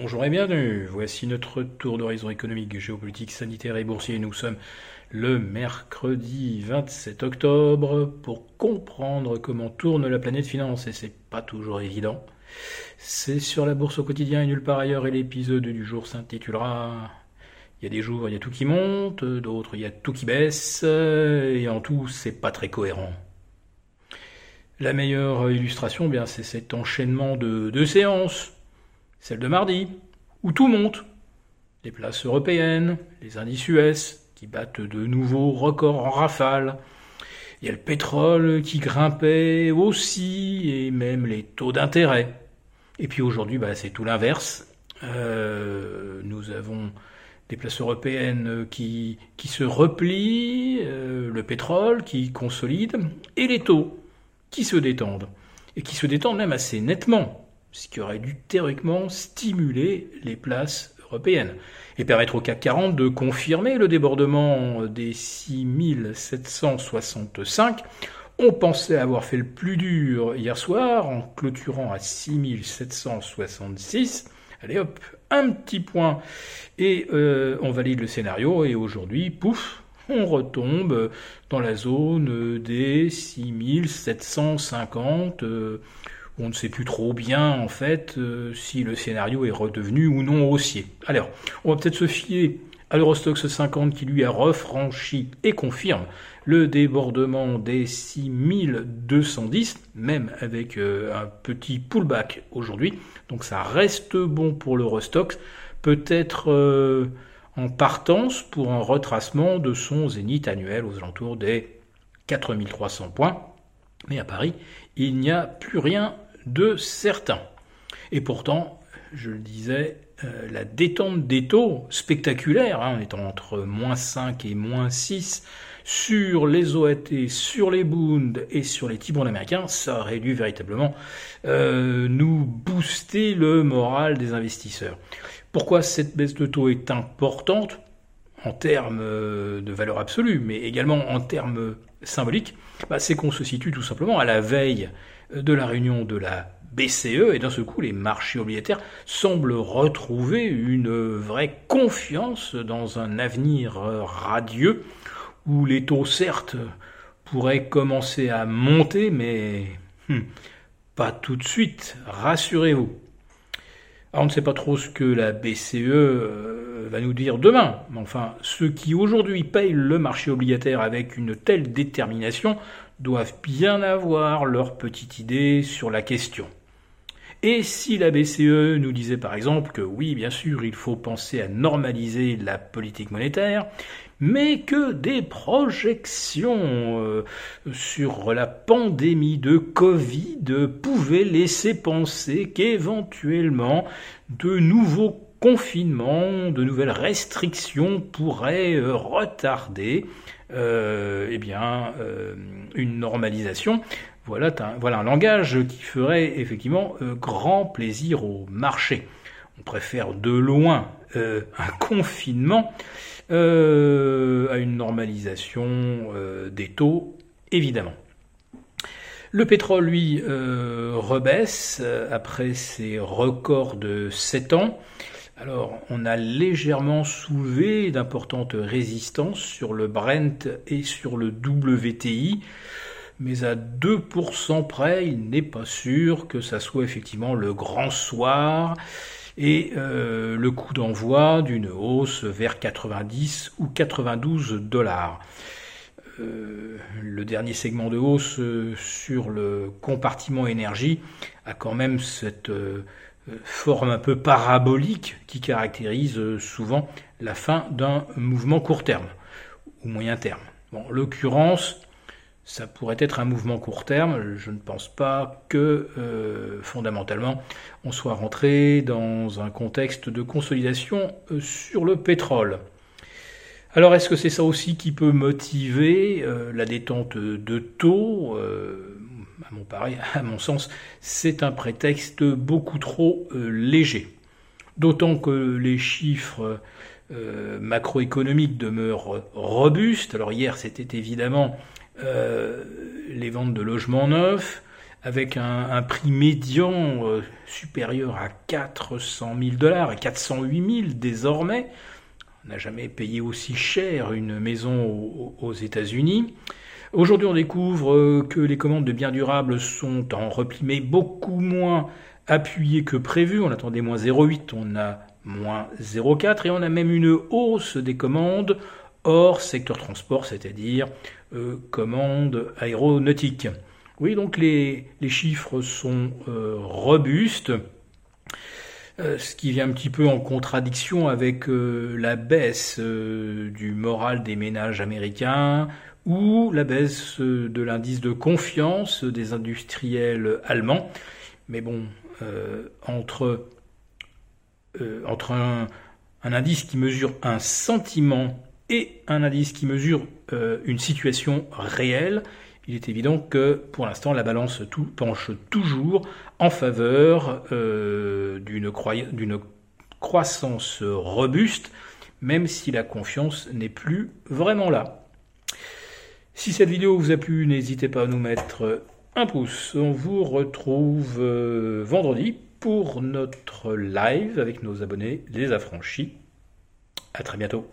Bonjour et bienvenue. Voici notre tour d'horizon économique, géopolitique, sanitaire et boursier. Nous sommes le mercredi 27 octobre pour comprendre comment tourne la planète finance et c'est pas toujours évident. C'est sur la bourse au quotidien et nulle part ailleurs et l'épisode du jour s'intitulera il y a des jours, il y a tout qui monte, d'autres, il y a tout qui baisse, et en tout, c'est pas très cohérent. La meilleure illustration, eh bien, c'est cet enchaînement de deux séances celle de mardi, où tout monte. Les places européennes, les indices US qui battent de nouveaux records en rafale. Il y a le pétrole qui grimpait aussi, et même les taux d'intérêt. Et puis aujourd'hui, bah, c'est tout l'inverse. Euh, nous avons des places européennes qui, qui se replient, euh, le pétrole qui consolide, et les taux qui se détendent. Et qui se détendent même assez nettement ce qui aurait dû théoriquement stimuler les places européennes et permettre au CAC 40 de confirmer le débordement des 6765. On pensait avoir fait le plus dur hier soir en clôturant à 6766. Allez hop, un petit point et euh, on valide le scénario et aujourd'hui, pouf, on retombe dans la zone des 6750 on ne sait plus trop bien en fait euh, si le scénario est redevenu ou non haussier. Alors, on va peut-être se fier à l'Eurostox 50 qui lui a refranchi et confirme le débordement des 6210, même avec euh, un petit pullback aujourd'hui. Donc ça reste bon pour l'Eurostox, peut-être euh, en partance pour un retracement de son zénith annuel aux alentours des 4300 points. Mais à Paris, il n'y a plus rien de certains. Et pourtant, je le disais, euh, la détente des taux spectaculaire, hein, en étant entre moins 5 et moins 6 sur les OAT, sur les Bund et sur les T-bonds américains, ça aurait dû véritablement euh, nous booster le moral des investisseurs. Pourquoi cette baisse de taux est importante en termes euh, de valeur absolue, mais également en termes symboliques? Bah, C'est qu'on se situe tout simplement à la veille de la réunion de la BCE et d'un seul coup les marchés obligataires semblent retrouver une vraie confiance dans un avenir radieux où les taux certes pourraient commencer à monter mais hmm, pas tout de suite, rassurez-vous. on ne sait pas trop ce que la BCE euh, va nous dire demain, mais enfin, ceux qui aujourd'hui payent le marché obligataire avec une telle détermination doivent bien avoir leur petite idée sur la question. Et si la BCE nous disait par exemple que oui, bien sûr, il faut penser à normaliser la politique monétaire, mais que des projections euh, sur la pandémie de Covid pouvaient laisser penser qu'éventuellement de nouveaux confinements, de nouvelles restrictions pourraient euh, retarder euh, eh bien, euh, une normalisation. Voilà un, langage qui ferait effectivement grand plaisir au marché. On préfère de loin un confinement à une normalisation des taux, évidemment. Le pétrole, lui, rebaisse après ses records de 7 ans. Alors, on a légèrement soulevé d'importantes résistances sur le Brent et sur le WTI, mais à 2% près, il n'est pas sûr que ça soit effectivement le grand soir et euh, le coup d'envoi d'une hausse vers 90 ou 92 dollars. Euh, le dernier segment de hausse euh, sur le compartiment énergie a quand même cette forme un peu parabolique qui caractérise euh, souvent la fin d'un mouvement court terme ou moyen terme. Bon, en l'occurrence, ça pourrait être un mouvement court terme. Je ne pense pas que euh, fondamentalement on soit rentré dans un contexte de consolidation euh, sur le pétrole. Alors est-ce que c'est ça aussi qui peut motiver la détente de taux à mon, à sens, c'est un prétexte beaucoup trop euh, léger. D'autant que les chiffres euh, macroéconomiques demeurent robustes. Alors hier, c'était évidemment euh, les ventes de logements neufs, avec un, prix médian supérieur à 400 000 dollars et 408 000 désormais. On n'a jamais payé aussi cher une maison aux, États-Unis. Aujourd'hui, on découvre euh, que les commandes de biens durables sont en repli, mais beaucoup moins appuyées que prévu. On attendait moins 0,8, on a moins 0,4 et on a même une hausse des commandes hors secteur transport, c'est-à-dire euh, commandes aéronautiques. Oui, donc les, chiffres sont euh, robustes, ce qui vient un petit peu en contradiction avec la baisse du moral des ménages américains ou la baisse de l'indice de confiance des industriels allemands. Mais bon, entre, entre un, indice qui mesure un sentiment et un indice qui mesure une situation réelle, il est évident que pour l'instant la balance penche toujours en faveur euh, d'une croissance robuste, même si la confiance n'est plus vraiment là. Si cette vidéo vous a plu, n'hésitez pas à nous mettre un pouce. On vous retrouve euh, vendredi pour notre live avec nos abonnés les affranchis. À très bientôt.